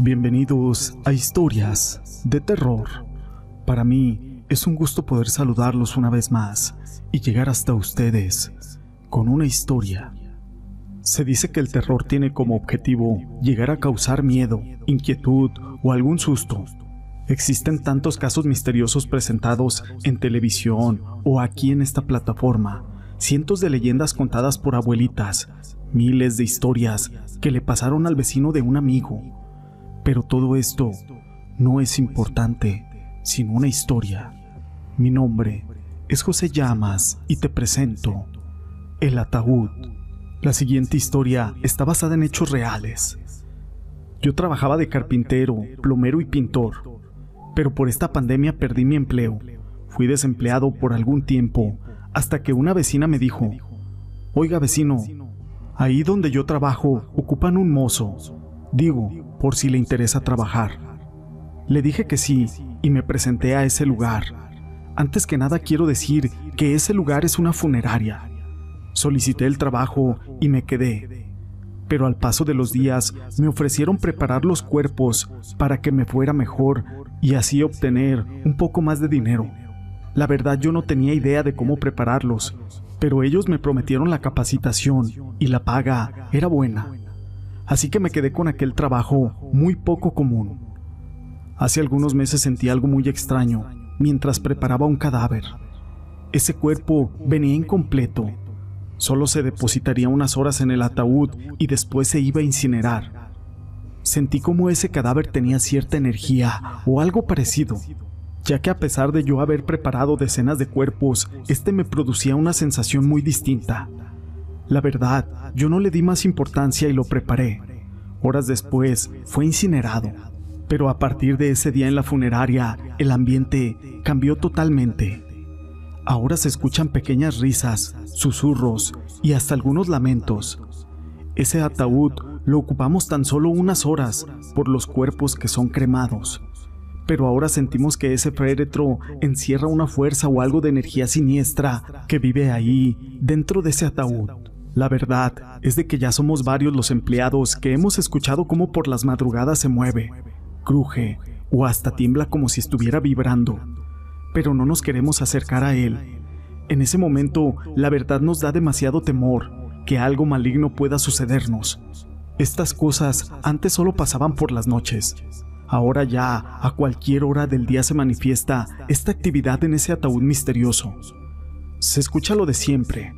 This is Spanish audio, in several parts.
Bienvenidos a Historias de Terror. Para mí es un gusto poder saludarlos una vez más y llegar hasta ustedes con una historia. Se dice que el terror tiene como objetivo llegar a causar miedo, inquietud o algún susto. Existen tantos casos misteriosos presentados en televisión o aquí en esta plataforma, cientos de leyendas contadas por abuelitas, miles de historias que le pasaron al vecino de un amigo pero todo esto no es importante, sino una historia. Mi nombre es José Llamas y te presento El Ataúd. La siguiente historia está basada en hechos reales. Yo trabajaba de carpintero, plomero y pintor, pero por esta pandemia perdí mi empleo. Fui desempleado por algún tiempo hasta que una vecina me dijo, Oiga vecino, ahí donde yo trabajo ocupan un mozo. Digo, por si le interesa trabajar. Le dije que sí y me presenté a ese lugar. Antes que nada quiero decir que ese lugar es una funeraria. Solicité el trabajo y me quedé. Pero al paso de los días me ofrecieron preparar los cuerpos para que me fuera mejor y así obtener un poco más de dinero. La verdad yo no tenía idea de cómo prepararlos, pero ellos me prometieron la capacitación y la paga era buena así que me quedé con aquel trabajo muy poco común. Hace algunos meses sentí algo muy extraño mientras preparaba un cadáver. Ese cuerpo venía incompleto. Solo se depositaría unas horas en el ataúd y después se iba a incinerar. Sentí como ese cadáver tenía cierta energía o algo parecido, ya que a pesar de yo haber preparado decenas de cuerpos, este me producía una sensación muy distinta. La verdad, yo no le di más importancia y lo preparé. Horas después, fue incinerado. Pero a partir de ese día en la funeraria, el ambiente cambió totalmente. Ahora se escuchan pequeñas risas, susurros y hasta algunos lamentos. Ese ataúd lo ocupamos tan solo unas horas por los cuerpos que son cremados. Pero ahora sentimos que ese féretro encierra una fuerza o algo de energía siniestra que vive ahí, dentro de ese ataúd. La verdad es de que ya somos varios los empleados que hemos escuchado cómo por las madrugadas se mueve, cruje o hasta tiembla como si estuviera vibrando, pero no nos queremos acercar a él. En ese momento, la verdad nos da demasiado temor que algo maligno pueda sucedernos. Estas cosas antes solo pasaban por las noches. Ahora ya, a cualquier hora del día se manifiesta esta actividad en ese ataúd misterioso. Se escucha lo de siempre,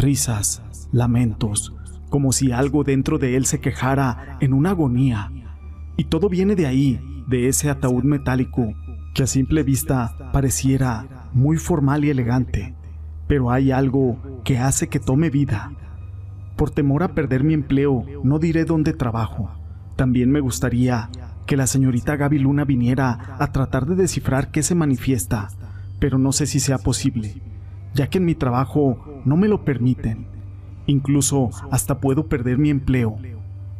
risas, lamentos, como si algo dentro de él se quejara en una agonía. Y todo viene de ahí, de ese ataúd metálico, que a simple vista pareciera muy formal y elegante, pero hay algo que hace que tome vida. Por temor a perder mi empleo, no diré dónde trabajo. También me gustaría que la señorita Gaby Luna viniera a tratar de descifrar qué se manifiesta, pero no sé si sea posible, ya que en mi trabajo no me lo permiten. Incluso hasta puedo perder mi empleo.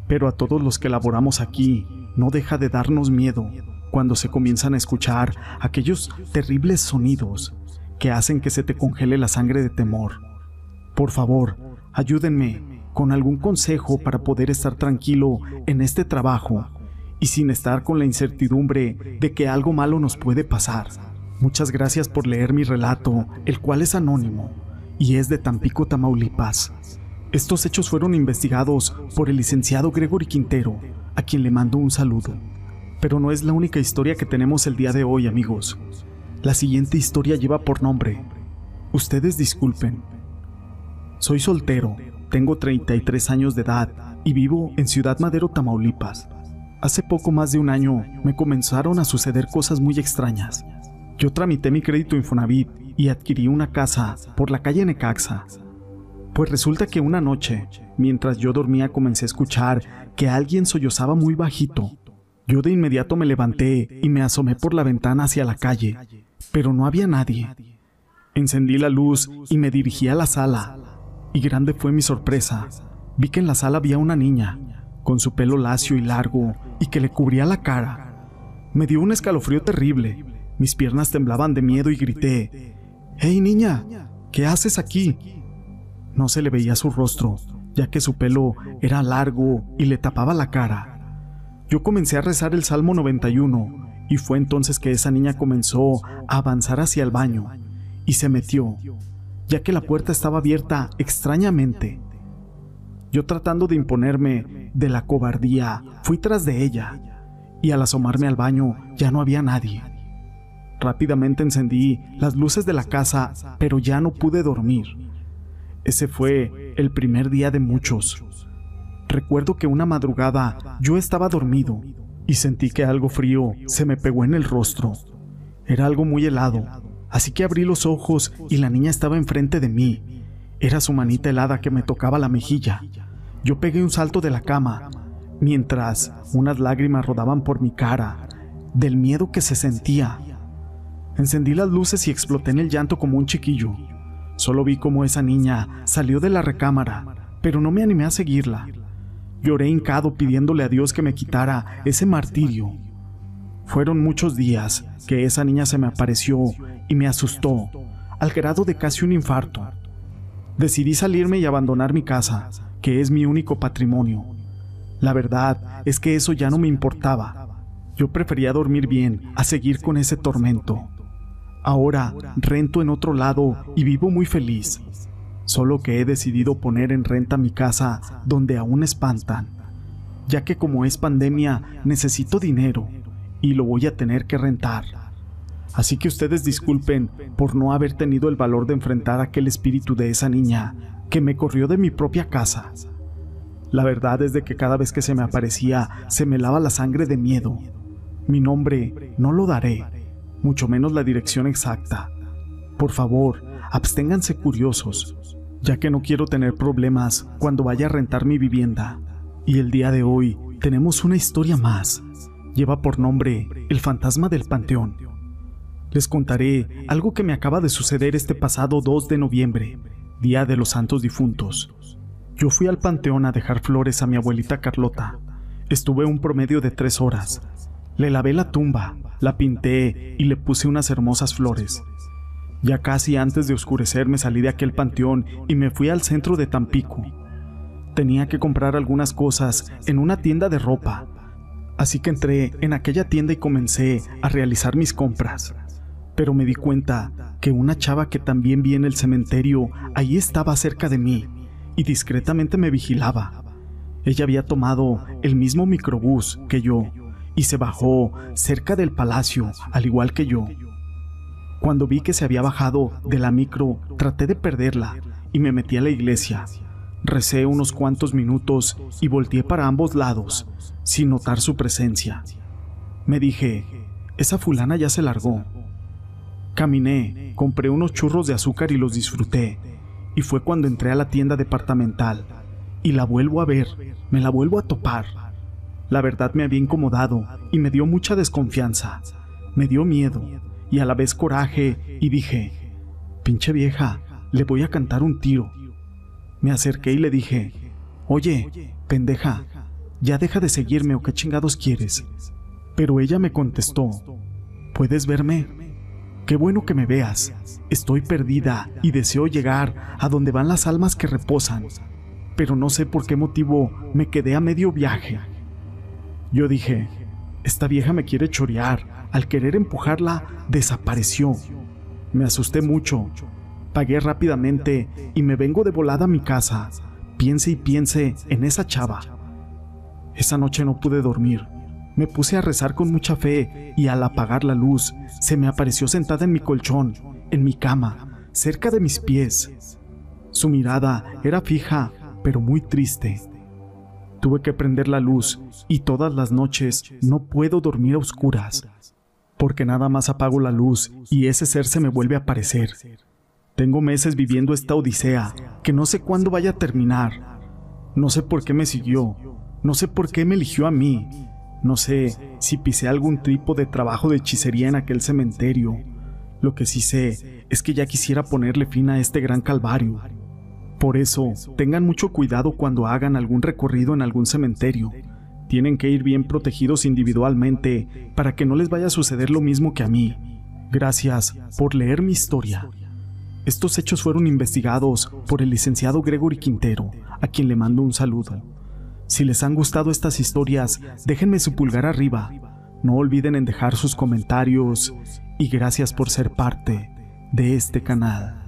Pero a todos los que laboramos aquí no deja de darnos miedo cuando se comienzan a escuchar aquellos terribles sonidos que hacen que se te congele la sangre de temor. Por favor, ayúdenme con algún consejo para poder estar tranquilo en este trabajo y sin estar con la incertidumbre de que algo malo nos puede pasar. Muchas gracias por leer mi relato, el cual es anónimo y es de Tampico, Tamaulipas. Estos hechos fueron investigados por el licenciado Gregory Quintero, a quien le mando un saludo. Pero no es la única historia que tenemos el día de hoy, amigos. La siguiente historia lleva por nombre. Ustedes disculpen. Soy soltero, tengo 33 años de edad y vivo en Ciudad Madero, Tamaulipas. Hace poco más de un año me comenzaron a suceder cosas muy extrañas. Yo tramité mi crédito Infonavit y adquirí una casa por la calle Necaxa, pues resulta que una noche, mientras yo dormía, comencé a escuchar que alguien sollozaba muy bajito. Yo de inmediato me levanté y me asomé por la ventana hacia la calle, pero no había nadie. Encendí la luz y me dirigí a la sala, y grande fue mi sorpresa. Vi que en la sala había una niña, con su pelo lacio y largo, y que le cubría la cara. Me dio un escalofrío terrible, mis piernas temblaban de miedo y grité, ¡Hey niña! ¿Qué haces aquí? No se le veía su rostro, ya que su pelo era largo y le tapaba la cara. Yo comencé a rezar el Salmo 91 y fue entonces que esa niña comenzó a avanzar hacia el baño y se metió, ya que la puerta estaba abierta extrañamente. Yo tratando de imponerme de la cobardía, fui tras de ella, y al asomarme al baño ya no había nadie. Rápidamente encendí las luces de la casa, pero ya no pude dormir. Ese fue el primer día de muchos. Recuerdo que una madrugada yo estaba dormido y sentí que algo frío se me pegó en el rostro. Era algo muy helado, así que abrí los ojos y la niña estaba enfrente de mí. Era su manita helada que me tocaba la mejilla. Yo pegué un salto de la cama, mientras unas lágrimas rodaban por mi cara, del miedo que se sentía. Encendí las luces y exploté en el llanto como un chiquillo. Solo vi cómo esa niña salió de la recámara, pero no me animé a seguirla. Lloré hincado pidiéndole a Dios que me quitara ese martirio. Fueron muchos días que esa niña se me apareció y me asustó, al grado de casi un infarto. Decidí salirme y abandonar mi casa, que es mi único patrimonio. La verdad es que eso ya no me importaba. Yo prefería dormir bien a seguir con ese tormento. Ahora rento en otro lado y vivo muy feliz solo que he decidido poner en renta mi casa donde aún espantan, ya que como es pandemia necesito dinero y lo voy a tener que rentar. Así que ustedes disculpen por no haber tenido el valor de enfrentar aquel espíritu de esa niña que me corrió de mi propia casa. La verdad es de que cada vez que se me aparecía se me lava la sangre de miedo. Mi nombre no lo daré, mucho menos la dirección exacta. Por favor, absténganse curiosos, ya que no quiero tener problemas cuando vaya a rentar mi vivienda. Y el día de hoy tenemos una historia más. Lleva por nombre El fantasma del Panteón. Les contaré algo que me acaba de suceder este pasado 2 de noviembre, Día de los Santos Difuntos. Yo fui al panteón a dejar flores a mi abuelita Carlota. Estuve un promedio de tres horas. Le lavé la tumba, la pinté y le puse unas hermosas flores. Ya casi antes de oscurecer me salí de aquel panteón y me fui al centro de Tampico. Tenía que comprar algunas cosas en una tienda de ropa, así que entré en aquella tienda y comencé a realizar mis compras. Pero me di cuenta que una chava que también vi en el cementerio ahí estaba cerca de mí y discretamente me vigilaba. Ella había tomado el mismo microbús que yo y se bajó cerca del palacio, al igual que yo. Cuando vi que se había bajado de la micro, traté de perderla y me metí a la iglesia. Recé unos cuantos minutos y volteé para ambos lados, sin notar su presencia. Me dije, esa fulana ya se largó. Caminé, compré unos churros de azúcar y los disfruté, y fue cuando entré a la tienda departamental, y la vuelvo a ver, me la vuelvo a topar. La verdad me había incomodado y me dio mucha desconfianza, me dio miedo, y a la vez coraje y dije, pinche vieja, le voy a cantar un tiro. Me acerqué y le dije, oye, pendeja, ya deja de seguirme o qué chingados quieres. Pero ella me contestó, ¿puedes verme? Qué bueno que me veas. Estoy perdida y deseo llegar a donde van las almas que reposan, pero no sé por qué motivo me quedé a medio viaje. Yo dije, esta vieja me quiere chorear al querer empujarla, desapareció. Me asusté mucho. Pagué rápidamente y me vengo de volada a mi casa. Piense y piense en esa chava. Esa noche no pude dormir. Me puse a rezar con mucha fe y al apagar la luz, se me apareció sentada en mi colchón, en mi cama, cerca de mis pies. Su mirada era fija, pero muy triste. Tuve que prender la luz y todas las noches no puedo dormir a oscuras porque nada más apago la luz y ese ser se me vuelve a aparecer. Tengo meses viviendo esta odisea que no sé cuándo vaya a terminar. No sé por qué me siguió, no sé por qué me eligió a mí, no sé si pisé algún tipo de trabajo de hechicería en aquel cementerio. Lo que sí sé es que ya quisiera ponerle fin a este gran calvario. Por eso, tengan mucho cuidado cuando hagan algún recorrido en algún cementerio tienen que ir bien protegidos individualmente para que no les vaya a suceder lo mismo que a mí. Gracias por leer mi historia. Estos hechos fueron investigados por el licenciado Gregory Quintero, a quien le mando un saludo. Si les han gustado estas historias, déjenme su pulgar arriba. No olviden en dejar sus comentarios y gracias por ser parte de este canal.